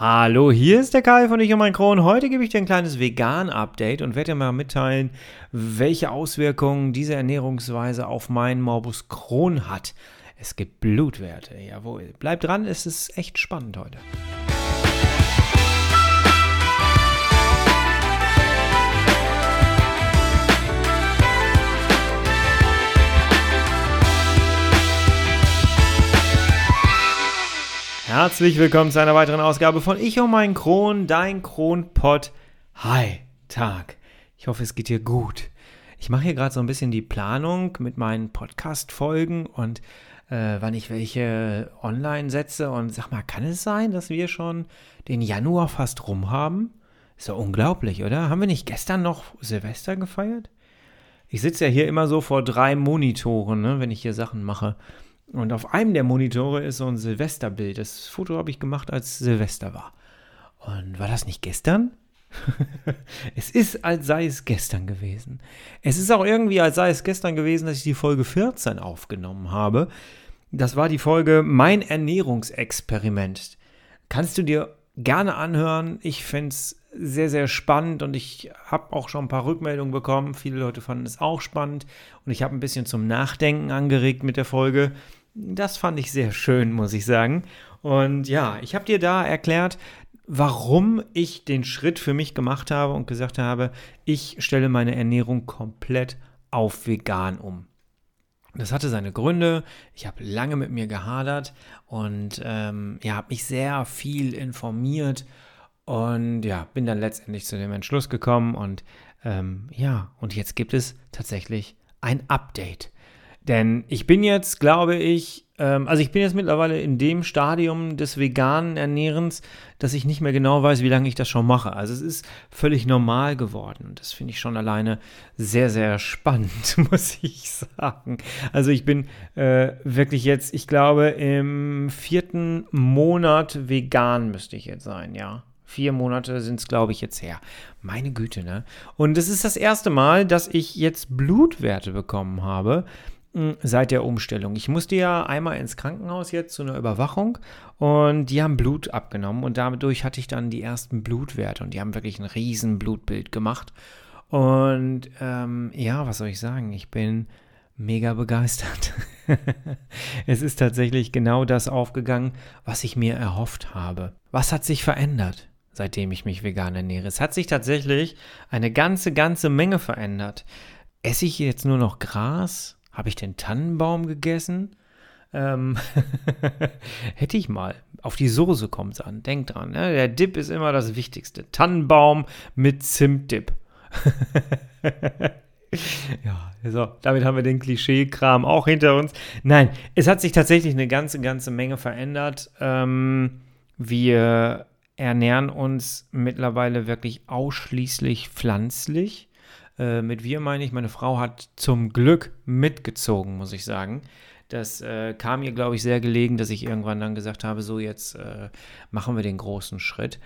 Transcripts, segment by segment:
Hallo, hier ist der Kai von Ich und mein Kron. Heute gebe ich dir ein kleines Vegan-Update und werde dir mal mitteilen, welche Auswirkungen diese Ernährungsweise auf meinen Morbus Crohn hat. Es gibt Blutwerte, jawohl. Bleib dran, es ist echt spannend heute. Herzlich willkommen zu einer weiteren Ausgabe von Ich und mein Kron, dein Kronpott. Hi, Tag. Ich hoffe, es geht dir gut. Ich mache hier gerade so ein bisschen die Planung mit meinen Podcast-Folgen und äh, wann ich welche online setze. Und sag mal, kann es sein, dass wir schon den Januar fast rum haben? Ist doch unglaublich, oder? Haben wir nicht gestern noch Silvester gefeiert? Ich sitze ja hier immer so vor drei Monitoren, ne, wenn ich hier Sachen mache. Und auf einem der Monitore ist so ein Silvesterbild. Das Foto habe ich gemacht, als Silvester war. Und war das nicht gestern? es ist, als sei es gestern gewesen. Es ist auch irgendwie, als sei es gestern gewesen, dass ich die Folge 14 aufgenommen habe. Das war die Folge Mein Ernährungsexperiment. Kannst du dir gerne anhören. Ich finde es sehr, sehr spannend und ich habe auch schon ein paar Rückmeldungen bekommen. Viele Leute fanden es auch spannend und ich habe ein bisschen zum Nachdenken angeregt mit der Folge. Das fand ich sehr schön, muss ich sagen. Und ja, ich habe dir da erklärt, warum ich den Schritt für mich gemacht habe und gesagt habe, ich stelle meine Ernährung komplett auf vegan um. Das hatte seine Gründe. Ich habe lange mit mir gehadert und ähm, ja, habe mich sehr viel informiert und ja, bin dann letztendlich zu dem Entschluss gekommen und ähm, ja, und jetzt gibt es tatsächlich ein Update. Denn ich bin jetzt, glaube ich, ähm, also ich bin jetzt mittlerweile in dem Stadium des veganen Ernährens, dass ich nicht mehr genau weiß, wie lange ich das schon mache. Also es ist völlig normal geworden. Und das finde ich schon alleine sehr, sehr spannend, muss ich sagen. Also ich bin äh, wirklich jetzt, ich glaube, im vierten Monat vegan müsste ich jetzt sein, ja. Vier Monate sind es, glaube ich, jetzt her. Meine Güte, ne? Und es ist das erste Mal, dass ich jetzt Blutwerte bekommen habe seit der Umstellung. Ich musste ja einmal ins Krankenhaus jetzt zu einer Überwachung und die haben Blut abgenommen und dadurch hatte ich dann die ersten Blutwerte und die haben wirklich ein riesen Blutbild gemacht. Und ähm, ja, was soll ich sagen? Ich bin mega begeistert. es ist tatsächlich genau das aufgegangen, was ich mir erhofft habe. Was hat sich verändert? seitdem ich mich vegan ernähre. Es hat sich tatsächlich eine ganze, ganze Menge verändert. Esse ich jetzt nur noch Gras? Habe ich den Tannenbaum gegessen? Ähm, hätte ich mal. Auf die Soße kommt es an. Denkt dran, ne? der Dip ist immer das Wichtigste. Tannenbaum mit Zimtdip. ja, so, damit haben wir den Klischee-Kram auch hinter uns. Nein, es hat sich tatsächlich eine ganze, ganze Menge verändert. Ähm, wir ernähren uns mittlerweile wirklich ausschließlich pflanzlich. Äh, mit wir meine ich, meine Frau hat zum Glück mitgezogen, muss ich sagen. Das äh, kam ihr, glaube ich, sehr gelegen, dass ich irgendwann dann gesagt habe, so jetzt äh, machen wir den großen Schritt.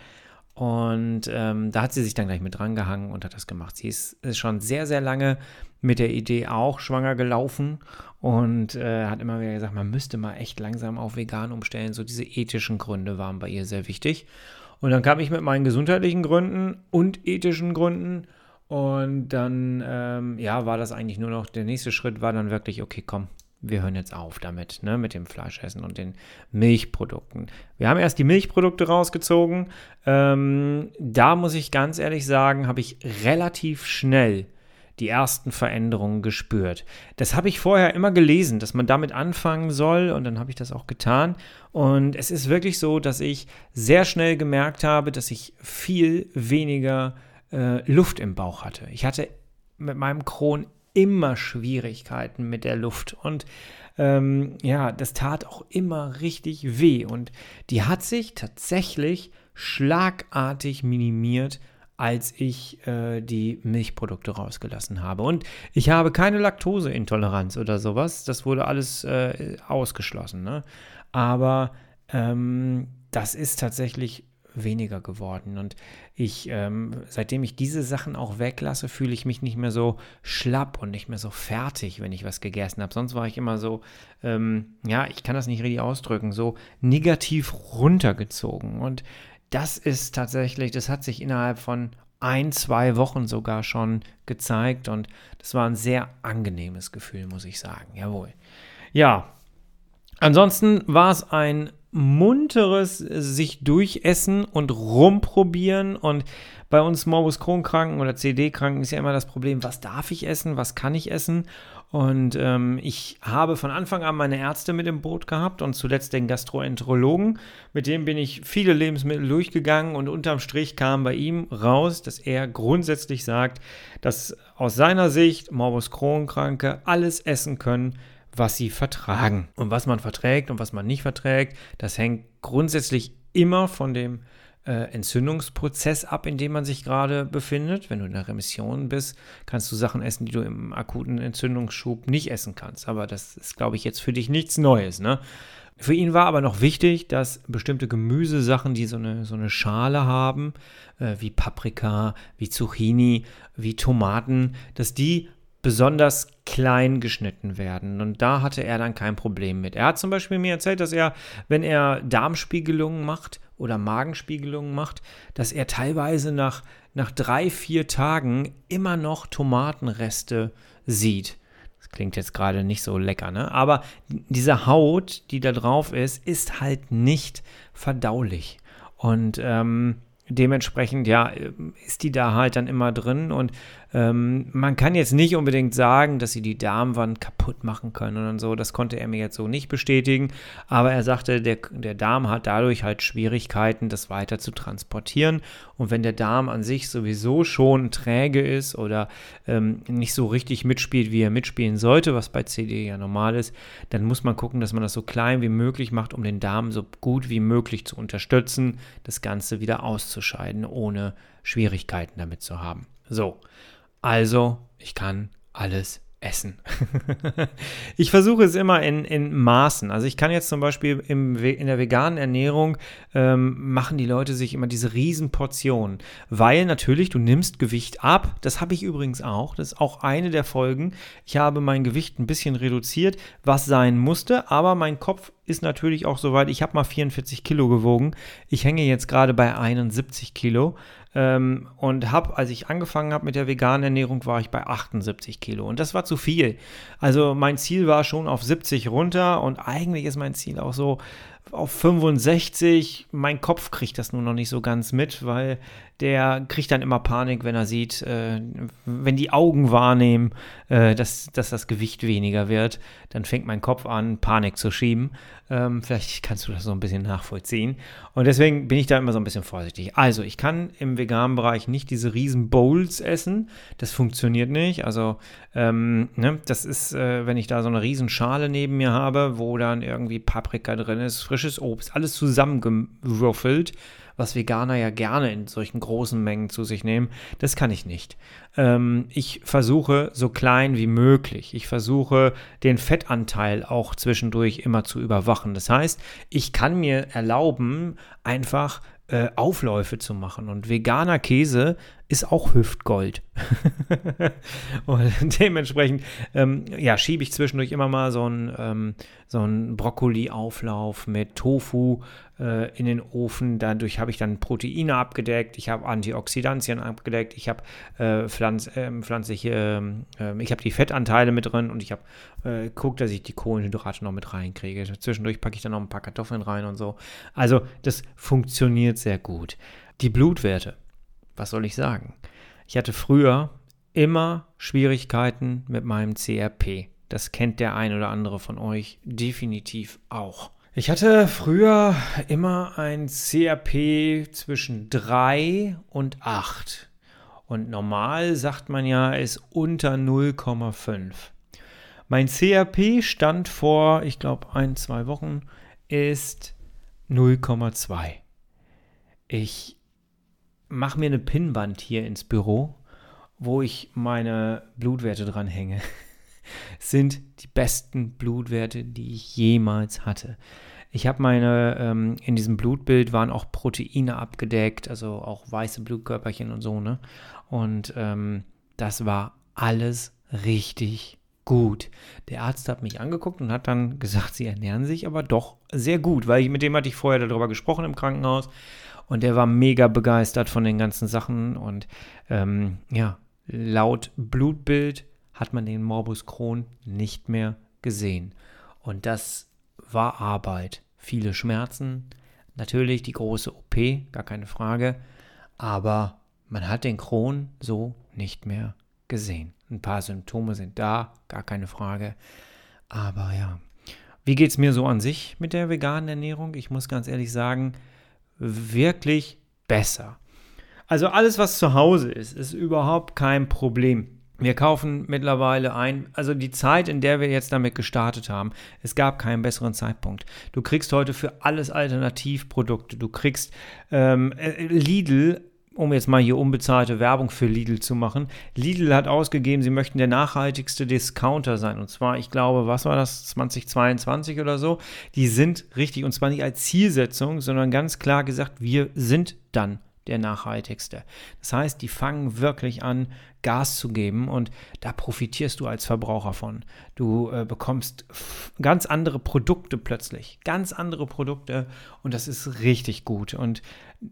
Und ähm, da hat sie sich dann gleich mit dran gehangen und hat das gemacht. Sie ist, ist schon sehr, sehr lange mit der Idee auch schwanger gelaufen und äh, hat immer wieder gesagt, man müsste mal echt langsam auf vegan umstellen. So diese ethischen Gründe waren bei ihr sehr wichtig. Und dann kam ich mit meinen gesundheitlichen Gründen und ethischen Gründen und dann, ähm, ja, war das eigentlich nur noch, der nächste Schritt war dann wirklich, okay, komm, wir hören jetzt auf damit, ne, mit dem Fleischessen und den Milchprodukten. Wir haben erst die Milchprodukte rausgezogen. Ähm, da muss ich ganz ehrlich sagen, habe ich relativ schnell die ersten Veränderungen gespürt. Das habe ich vorher immer gelesen, dass man damit anfangen soll und dann habe ich das auch getan. Und es ist wirklich so, dass ich sehr schnell gemerkt habe, dass ich viel weniger äh, Luft im Bauch hatte. Ich hatte mit meinem Kron immer Schwierigkeiten mit der Luft und ähm, ja, das tat auch immer richtig weh und die hat sich tatsächlich schlagartig minimiert, als ich äh, die Milchprodukte rausgelassen habe. Und ich habe keine Laktoseintoleranz oder sowas. Das wurde alles äh, ausgeschlossen. Ne? Aber ähm, das ist tatsächlich weniger geworden. Und ich, ähm, seitdem ich diese Sachen auch weglasse, fühle ich mich nicht mehr so schlapp und nicht mehr so fertig, wenn ich was gegessen habe. Sonst war ich immer so, ähm, ja, ich kann das nicht richtig ausdrücken, so negativ runtergezogen. Und das ist tatsächlich, das hat sich innerhalb von ein, zwei Wochen sogar schon gezeigt und das war ein sehr angenehmes Gefühl, muss ich sagen. Jawohl. Ja, ansonsten war es ein munteres sich durchessen und rumprobieren und bei uns Morbus Crohn-Kranken oder CD-Kranken ist ja immer das Problem, was darf ich essen, was kann ich essen und ähm, ich habe von Anfang an meine Ärzte mit im Boot gehabt und zuletzt den Gastroenterologen. Mit dem bin ich viele Lebensmittel durchgegangen und unterm Strich kam bei ihm raus, dass er grundsätzlich sagt, dass aus seiner Sicht Morbus Crohn-Kranke alles essen können, was sie vertragen. Und was man verträgt und was man nicht verträgt, das hängt grundsätzlich immer von dem äh, Entzündungsprozess ab, in dem man sich gerade befindet. Wenn du in der Remission bist, kannst du Sachen essen, die du im akuten Entzündungsschub nicht essen kannst. Aber das ist, glaube ich, jetzt für dich nichts Neues. Ne? Für ihn war aber noch wichtig, dass bestimmte Gemüsesachen, die so eine, so eine Schale haben, äh, wie Paprika, wie Zucchini, wie Tomaten, dass die besonders klein geschnitten werden. Und da hatte er dann kein Problem mit. Er hat zum Beispiel mir erzählt, dass er, wenn er Darmspiegelungen macht oder Magenspiegelungen macht, dass er teilweise nach, nach drei, vier Tagen immer noch Tomatenreste sieht. Das klingt jetzt gerade nicht so lecker, ne? Aber diese Haut, die da drauf ist, ist halt nicht verdaulich. Und ähm, dementsprechend, ja, ist die da halt dann immer drin und ähm, man kann jetzt nicht unbedingt sagen, dass sie die Darmwand kaputt machen können und so. Das konnte er mir jetzt so nicht bestätigen. Aber er sagte, der, der Darm hat dadurch halt Schwierigkeiten, das weiter zu transportieren. Und wenn der Darm an sich sowieso schon träge ist oder ähm, nicht so richtig mitspielt, wie er mitspielen sollte, was bei CD ja normal ist, dann muss man gucken, dass man das so klein wie möglich macht, um den Darm so gut wie möglich zu unterstützen, das Ganze wieder auszuscheiden, ohne Schwierigkeiten damit zu haben. So, also, ich kann alles essen. ich versuche es immer in, in Maßen. Also ich kann jetzt zum Beispiel im, in der veganen Ernährung ähm, machen die Leute sich immer diese Riesenportionen, weil natürlich du nimmst Gewicht ab. Das habe ich übrigens auch. Das ist auch eine der Folgen. Ich habe mein Gewicht ein bisschen reduziert, was sein musste, aber mein Kopf ist natürlich auch soweit. Ich habe mal 44 Kilo gewogen. Ich hänge jetzt gerade bei 71 Kilo. Ähm, und habe, als ich angefangen habe mit der veganen Ernährung, war ich bei 78 Kilo. Und das war zu viel. Also mein Ziel war schon auf 70 runter und eigentlich ist mein Ziel auch so auf 65. Mein Kopf kriegt das nur noch nicht so ganz mit, weil der kriegt dann immer Panik, wenn er sieht, äh, wenn die Augen wahrnehmen, äh, dass, dass das Gewicht weniger wird, dann fängt mein Kopf an, Panik zu schieben. Ähm, vielleicht kannst du das so ein bisschen nachvollziehen. Und deswegen bin ich da immer so ein bisschen vorsichtig. Also, ich kann im veganen Bereich nicht diese riesen Bowls essen. Das funktioniert nicht. Also, ähm, ne, das ist, äh, wenn ich da so eine riesen Schale neben mir habe, wo dann irgendwie Paprika drin ist, frisches Obst, alles zusammengewürfelt was Veganer ja gerne in solchen großen Mengen zu sich nehmen, das kann ich nicht. Ähm, ich versuche so klein wie möglich. Ich versuche den Fettanteil auch zwischendurch immer zu überwachen. Das heißt, ich kann mir erlauben, einfach äh, Aufläufe zu machen. Und veganer Käse ist auch Hüftgold. und dementsprechend, ähm, ja, schiebe ich zwischendurch immer mal so einen, ähm, so einen Brokkoli-Auflauf mit Tofu äh, in den Ofen. Dadurch habe ich dann Proteine abgedeckt, ich habe Antioxidantien abgedeckt, ich habe äh, Pflanz, äh, pflanzliche, ähm, ich habe die Fettanteile mit drin und ich habe äh, guckt, dass ich die Kohlenhydrate noch mit reinkriege. Zwischendurch packe ich dann noch ein paar Kartoffeln rein und so. Also das funktioniert sehr gut. Die Blutwerte was soll ich sagen? Ich hatte früher immer Schwierigkeiten mit meinem CRP. Das kennt der ein oder andere von euch definitiv auch. Ich hatte früher immer ein CRP zwischen 3 und 8. Und normal sagt man ja, ist unter 0,5. Mein CRP stand vor, ich glaube, ein, zwei Wochen, ist 0,2. Ich mache mir eine Pinnwand hier ins Büro, wo ich meine Blutwerte dran hänge. sind die besten Blutwerte, die ich jemals hatte. Ich habe meine, ähm, in diesem Blutbild waren auch Proteine abgedeckt, also auch weiße Blutkörperchen und so, ne? Und ähm, das war alles richtig gut. Der Arzt hat mich angeguckt und hat dann gesagt, sie ernähren sich aber doch sehr gut, weil ich, mit dem hatte ich vorher darüber gesprochen im Krankenhaus und der war mega begeistert von den ganzen Sachen und ähm, ja, laut Blutbild hat man den Morbus Crohn nicht mehr gesehen. Und das war Arbeit. Viele Schmerzen, natürlich die große OP, gar keine Frage, aber man hat den Crohn so nicht mehr gesehen. Ein paar Symptome sind da, gar keine Frage. Aber ja, wie geht es mir so an sich mit der veganen Ernährung? Ich muss ganz ehrlich sagen, wirklich besser. Also alles, was zu Hause ist, ist überhaupt kein Problem. Wir kaufen mittlerweile ein, also die Zeit, in der wir jetzt damit gestartet haben, es gab keinen besseren Zeitpunkt. Du kriegst heute für alles Alternativprodukte. Du kriegst ähm, äh, Lidl um jetzt mal hier unbezahlte Werbung für Lidl zu machen. Lidl hat ausgegeben, sie möchten der nachhaltigste Discounter sein. Und zwar, ich glaube, was war das, 2022 oder so? Die sind richtig, und zwar nicht als Zielsetzung, sondern ganz klar gesagt, wir sind dann der nachhaltigste. Das heißt, die fangen wirklich an, Gas zu geben und da profitierst du als Verbraucher von. Du äh, bekommst ganz andere Produkte plötzlich, ganz andere Produkte und das ist richtig gut. Und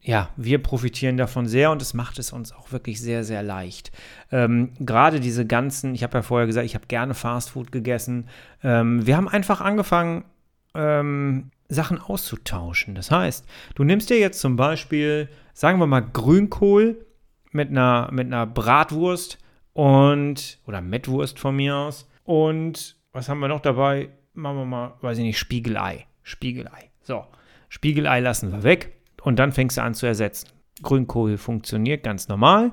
ja, wir profitieren davon sehr und es macht es uns auch wirklich sehr, sehr leicht. Ähm, Gerade diese ganzen, ich habe ja vorher gesagt, ich habe gerne Fastfood gegessen. Ähm, wir haben einfach angefangen, ähm, Sachen auszutauschen. Das heißt, du nimmst dir jetzt zum Beispiel, sagen wir mal, Grünkohl mit einer, mit einer Bratwurst und, oder Mettwurst von mir aus. Und was haben wir noch dabei? Machen wir mal, weiß ich nicht, Spiegelei. Spiegelei. So, Spiegelei lassen wir weg und dann fängst du an zu ersetzen. Grünkohl funktioniert ganz normal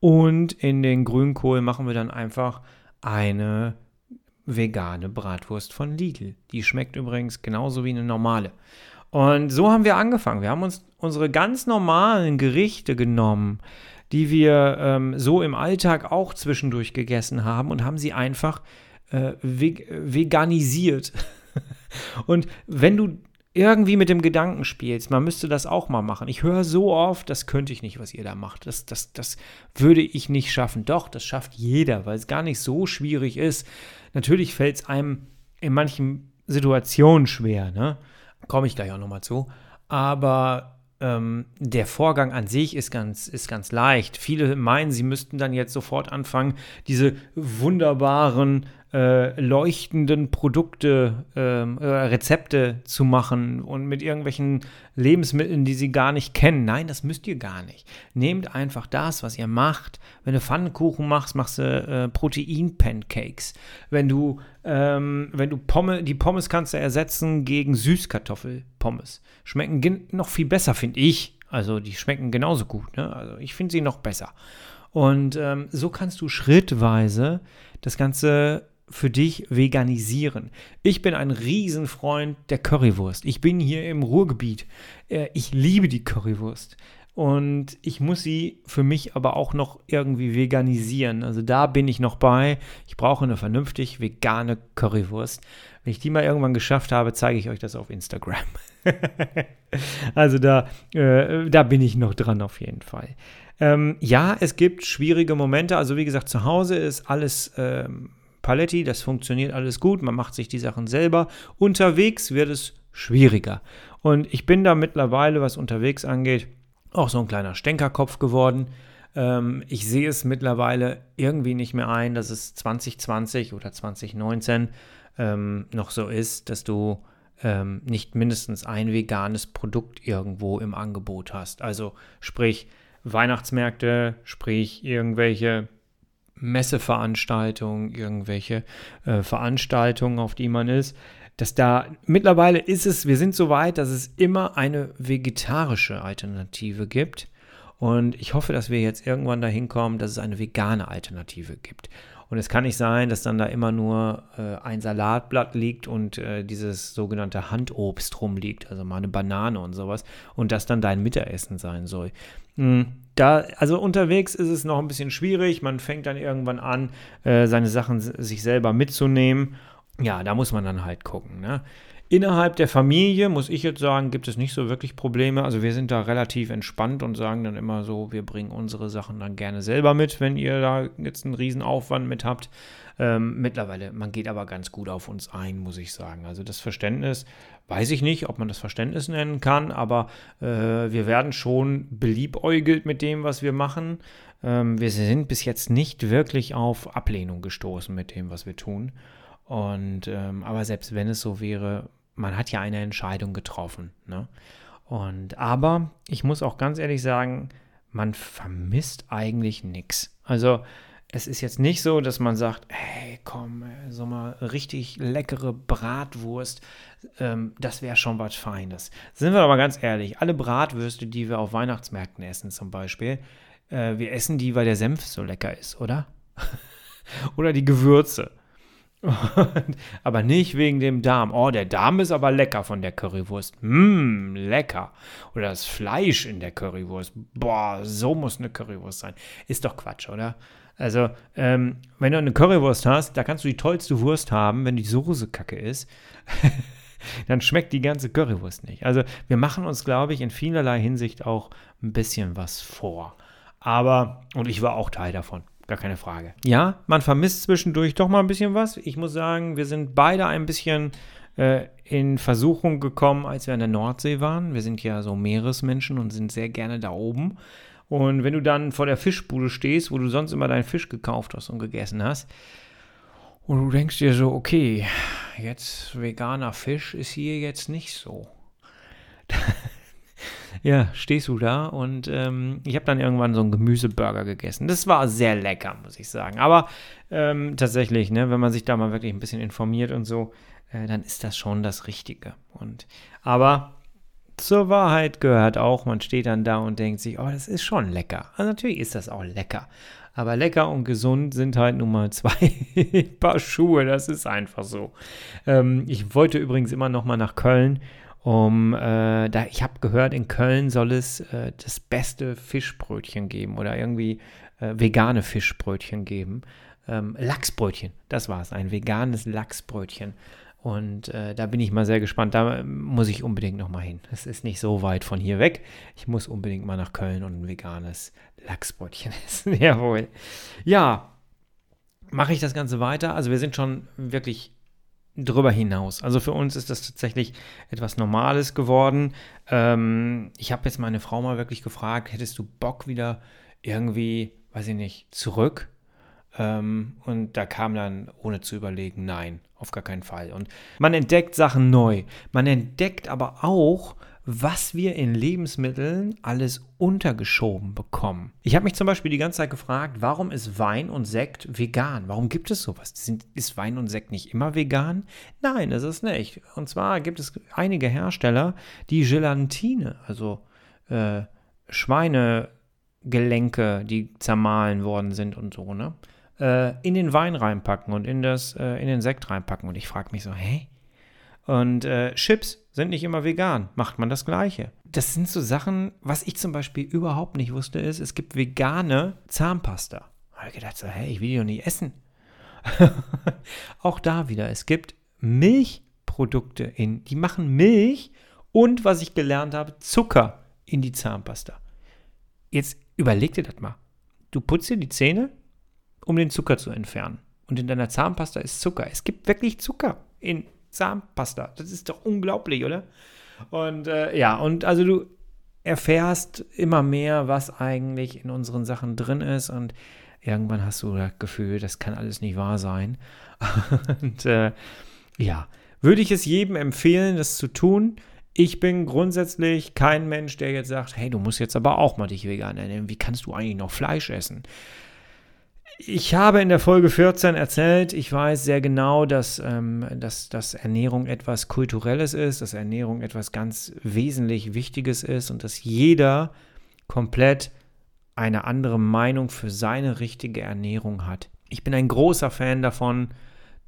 und in den Grünkohl machen wir dann einfach eine vegane Bratwurst von Lidl. Die schmeckt übrigens genauso wie eine normale. Und so haben wir angefangen. Wir haben uns unsere ganz normalen Gerichte genommen, die wir ähm, so im Alltag auch zwischendurch gegessen haben und haben sie einfach äh, veganisiert. und wenn du irgendwie mit dem Gedanken spielst, man müsste das auch mal machen. Ich höre so oft, das könnte ich nicht, was ihr da macht. Das, das, das würde ich nicht schaffen. Doch, das schafft jeder, weil es gar nicht so schwierig ist. Natürlich fällt es einem in manchen Situationen schwer, ne? Komme ich gleich auch nochmal zu. Aber ähm, der Vorgang an sich ist ganz, ist ganz leicht. Viele meinen, sie müssten dann jetzt sofort anfangen, diese wunderbaren äh, leuchtenden Produkte, ähm, äh, Rezepte zu machen und mit irgendwelchen Lebensmitteln, die sie gar nicht kennen. Nein, das müsst ihr gar nicht. Nehmt einfach das, was ihr macht. Wenn du Pfannkuchen machst, machst du äh, Protein-Pancakes. Wenn du, ähm, wenn du Pommes, die Pommes kannst du ersetzen gegen Süßkartoffelpommes. Schmecken noch viel besser, finde ich. Also die schmecken genauso gut. Ne? Also ich finde sie noch besser. Und ähm, so kannst du schrittweise das Ganze für dich veganisieren. Ich bin ein Riesenfreund der Currywurst. Ich bin hier im Ruhrgebiet. Äh, ich liebe die Currywurst. Und ich muss sie für mich aber auch noch irgendwie veganisieren. Also da bin ich noch bei. Ich brauche eine vernünftig vegane Currywurst. Wenn ich die mal irgendwann geschafft habe, zeige ich euch das auf Instagram. also da, äh, da bin ich noch dran auf jeden Fall. Ähm, ja, es gibt schwierige Momente. Also wie gesagt, zu Hause ist alles ähm, Paletti, das funktioniert alles gut, man macht sich die Sachen selber. Unterwegs wird es schwieriger. Und ich bin da mittlerweile, was unterwegs angeht, auch so ein kleiner Stänkerkopf geworden. Ähm, ich sehe es mittlerweile irgendwie nicht mehr ein, dass es 2020 oder 2019 ähm, noch so ist, dass du ähm, nicht mindestens ein veganes Produkt irgendwo im Angebot hast. Also sprich Weihnachtsmärkte, sprich irgendwelche Messeveranstaltungen, irgendwelche äh, Veranstaltungen, auf die man ist, dass da mittlerweile ist es, wir sind so weit, dass es immer eine vegetarische Alternative gibt. Und ich hoffe, dass wir jetzt irgendwann dahin kommen, dass es eine vegane Alternative gibt. Und es kann nicht sein, dass dann da immer nur äh, ein Salatblatt liegt und äh, dieses sogenannte Handobst rumliegt, also mal eine Banane und sowas, und das dann dein Mittagessen sein soll. Mhm. Da, also unterwegs ist es noch ein bisschen schwierig. Man fängt dann irgendwann an, äh, seine Sachen sich selber mitzunehmen. Ja, da muss man dann halt gucken. Ne? Innerhalb der Familie, muss ich jetzt sagen, gibt es nicht so wirklich Probleme. Also wir sind da relativ entspannt und sagen dann immer so, wir bringen unsere Sachen dann gerne selber mit, wenn ihr da jetzt einen riesen Aufwand mit habt. Ähm, mittlerweile, man geht aber ganz gut auf uns ein, muss ich sagen. Also das Verständnis, weiß ich nicht, ob man das Verständnis nennen kann, aber äh, wir werden schon beliebäugelt mit dem, was wir machen. Ähm, wir sind bis jetzt nicht wirklich auf Ablehnung gestoßen mit dem, was wir tun. Und ähm, aber selbst wenn es so wäre, man hat ja eine Entscheidung getroffen. Ne? Und aber ich muss auch ganz ehrlich sagen, man vermisst eigentlich nichts. Also es ist jetzt nicht so, dass man sagt, hey, komm, so mal richtig leckere Bratwurst, ähm, das wäre schon was Feines. Sind wir aber ganz ehrlich, alle Bratwürste, die wir auf Weihnachtsmärkten essen zum Beispiel, äh, wir essen die, weil der Senf so lecker ist, oder? oder die Gewürze. Aber nicht wegen dem Darm. Oh, der Darm ist aber lecker von der Currywurst. Mmm, lecker. Oder das Fleisch in der Currywurst. Boah, so muss eine Currywurst sein. Ist doch Quatsch, oder? Also, ähm, wenn du eine Currywurst hast, da kannst du die tollste Wurst haben, wenn die Soße kacke ist. dann schmeckt die ganze Currywurst nicht. Also, wir machen uns, glaube ich, in vielerlei Hinsicht auch ein bisschen was vor. Aber, und ich war auch Teil davon. Gar keine Frage. Ja, man vermisst zwischendurch doch mal ein bisschen was. Ich muss sagen, wir sind beide ein bisschen äh, in Versuchung gekommen, als wir an der Nordsee waren. Wir sind ja so Meeresmenschen und sind sehr gerne da oben. Und wenn du dann vor der Fischbude stehst, wo du sonst immer deinen Fisch gekauft hast und gegessen hast, und du denkst dir so, okay, jetzt veganer Fisch ist hier jetzt nicht so. Ja, stehst du da und ähm, ich habe dann irgendwann so einen Gemüseburger gegessen. Das war sehr lecker, muss ich sagen. Aber ähm, tatsächlich, ne, wenn man sich da mal wirklich ein bisschen informiert und so, äh, dann ist das schon das Richtige. Und aber zur Wahrheit gehört auch, man steht dann da und denkt sich, oh, das ist schon lecker. Also natürlich ist das auch lecker. Aber lecker und gesund sind halt nun mal zwei Paar Schuhe. Das ist einfach so. Ähm, ich wollte übrigens immer noch mal nach Köln um äh, da ich habe gehört, in Köln soll es äh, das beste Fischbrötchen geben oder irgendwie äh, vegane Fischbrötchen geben. Ähm, Lachsbrötchen, das war es, ein veganes Lachsbrötchen. Und äh, da bin ich mal sehr gespannt. Da muss ich unbedingt noch mal hin. Es ist nicht so weit von hier weg. Ich muss unbedingt mal nach Köln und ein veganes Lachsbrötchen essen. Jawohl. Ja, mache ich das Ganze weiter. Also wir sind schon wirklich drüber hinaus. Also für uns ist das tatsächlich etwas Normales geworden. Ähm, ich habe jetzt meine Frau mal wirklich gefragt, hättest du Bock wieder irgendwie, weiß ich nicht, zurück? Ähm, und da kam dann, ohne zu überlegen, nein, auf gar keinen Fall. Und man entdeckt Sachen neu. Man entdeckt aber auch, was wir in Lebensmitteln alles untergeschoben bekommen. Ich habe mich zum Beispiel die ganze Zeit gefragt, warum ist Wein und Sekt vegan? Warum gibt es sowas? Sind, ist Wein und Sekt nicht immer vegan? Nein, ist nicht. Und zwar gibt es einige Hersteller, die Gelatine, also äh, Schweinegelenke, die zermahlen worden sind und so, ne? Äh, in den Wein reinpacken und in, das, äh, in den Sekt reinpacken. Und ich frage mich so, hä? Und äh, Chips sind nicht immer vegan. Macht man das Gleiche? Das sind so Sachen, was ich zum Beispiel überhaupt nicht wusste, ist, es gibt vegane Zahnpasta. Da habe ich gedacht, so, hey, ich will die doch nicht essen. Auch da wieder, es gibt Milchprodukte in, die machen Milch und, was ich gelernt habe, Zucker in die Zahnpasta. Jetzt überleg dir das mal. Du putzt dir die Zähne, um den Zucker zu entfernen. Und in deiner Zahnpasta ist Zucker. Es gibt wirklich Zucker in Zahnpasta. Das ist doch unglaublich, oder? Und äh, ja, und also du erfährst immer mehr, was eigentlich in unseren Sachen drin ist und irgendwann hast du das Gefühl, das kann alles nicht wahr sein. und äh, ja, würde ich es jedem empfehlen, das zu tun. Ich bin grundsätzlich kein Mensch, der jetzt sagt, hey, du musst jetzt aber auch mal dich vegan ernähren. Wie kannst du eigentlich noch Fleisch essen? Ich habe in der Folge 14 erzählt, ich weiß sehr genau, dass, ähm, dass, dass Ernährung etwas Kulturelles ist, dass Ernährung etwas ganz wesentlich Wichtiges ist und dass jeder komplett eine andere Meinung für seine richtige Ernährung hat. Ich bin ein großer Fan davon,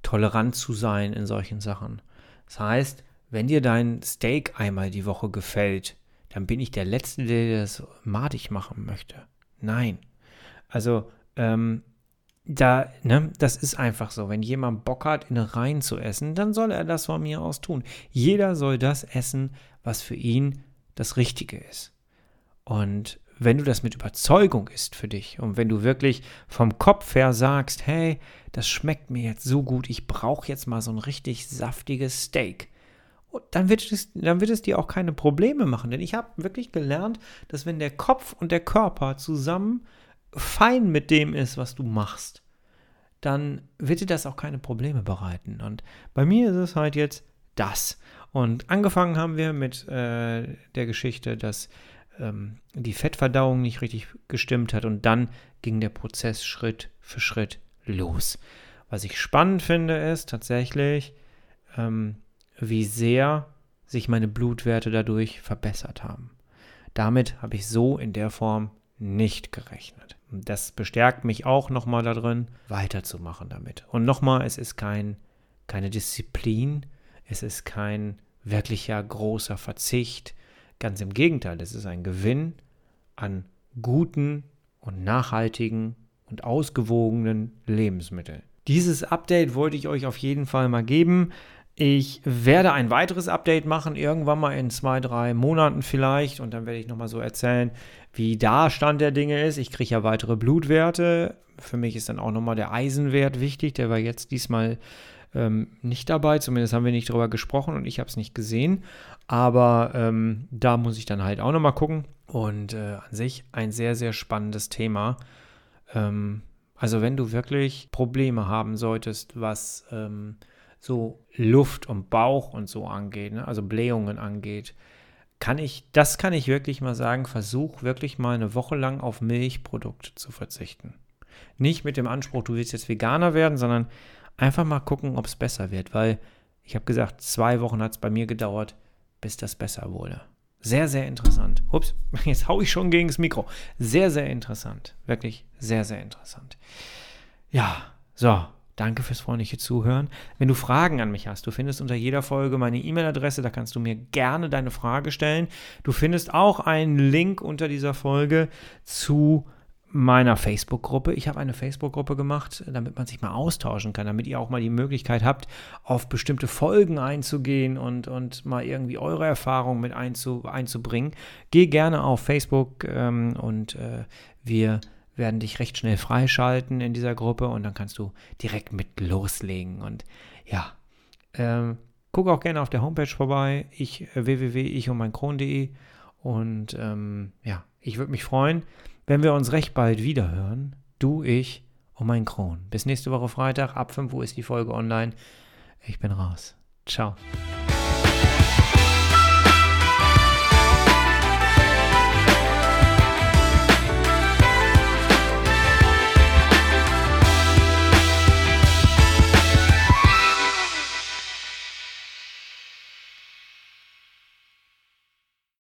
tolerant zu sein in solchen Sachen. Das heißt, wenn dir dein Steak einmal die Woche gefällt, dann bin ich der Letzte, der das madig machen möchte. Nein. Also, ähm, da, ne, das ist einfach so. Wenn jemand Bock hat, in Reihen zu essen, dann soll er das von mir aus tun. Jeder soll das essen, was für ihn das Richtige ist. Und wenn du das mit Überzeugung ist für dich und wenn du wirklich vom Kopf her sagst, hey, das schmeckt mir jetzt so gut, ich brauche jetzt mal so ein richtig saftiges Steak, dann wird, es, dann wird es dir auch keine Probleme machen. Denn ich habe wirklich gelernt, dass wenn der Kopf und der Körper zusammen fein mit dem ist, was du machst, dann wird dir das auch keine Probleme bereiten. Und bei mir ist es halt jetzt das. Und angefangen haben wir mit äh, der Geschichte, dass ähm, die Fettverdauung nicht richtig gestimmt hat und dann ging der Prozess Schritt für Schritt los. Was ich spannend finde, ist tatsächlich, ähm, wie sehr sich meine Blutwerte dadurch verbessert haben. Damit habe ich so in der Form nicht gerechnet. Das bestärkt mich auch nochmal darin, weiterzumachen damit. Und nochmal, es ist kein, keine Disziplin, es ist kein wirklicher großer Verzicht. Ganz im Gegenteil, es ist ein Gewinn an guten und nachhaltigen und ausgewogenen Lebensmitteln. Dieses Update wollte ich euch auf jeden Fall mal geben. Ich werde ein weiteres Update machen, irgendwann mal in zwei, drei Monaten vielleicht. Und dann werde ich nochmal so erzählen, wie da Stand der Dinge ist. Ich kriege ja weitere Blutwerte. Für mich ist dann auch nochmal der Eisenwert wichtig. Der war jetzt diesmal ähm, nicht dabei. Zumindest haben wir nicht drüber gesprochen und ich habe es nicht gesehen. Aber ähm, da muss ich dann halt auch nochmal gucken. Und äh, an sich ein sehr, sehr spannendes Thema. Ähm, also wenn du wirklich Probleme haben solltest, was ähm, so Luft und Bauch und so angeht, ne? also Blähungen angeht, kann ich, das kann ich wirklich mal sagen, versuch wirklich mal eine Woche lang auf Milchprodukte zu verzichten. Nicht mit dem Anspruch, du willst jetzt Veganer werden, sondern einfach mal gucken, ob es besser wird, weil ich habe gesagt, zwei Wochen hat es bei mir gedauert, bis das besser wurde. Sehr, sehr interessant. Ups, jetzt haue ich schon gegen das Mikro. Sehr, sehr interessant. Wirklich sehr, sehr interessant. Ja, so, Danke fürs freundliche Zuhören. Wenn du Fragen an mich hast, du findest unter jeder Folge meine E-Mail-Adresse, da kannst du mir gerne deine Frage stellen. Du findest auch einen Link unter dieser Folge zu meiner Facebook-Gruppe. Ich habe eine Facebook-Gruppe gemacht, damit man sich mal austauschen kann, damit ihr auch mal die Möglichkeit habt, auf bestimmte Folgen einzugehen und, und mal irgendwie eure Erfahrungen mit einzu, einzubringen. Geh gerne auf Facebook ähm, und äh, wir werden dich recht schnell freischalten in dieser Gruppe und dann kannst du direkt mit loslegen. Und ja, ähm, guck auch gerne auf der Homepage vorbei, ich äh, www.ichundmeinkron.de und ähm, ja, ich würde mich freuen, wenn wir uns recht bald wiederhören. Du, ich und mein Kron. Bis nächste Woche Freitag, ab 5 Uhr ist die Folge online. Ich bin raus. Ciao.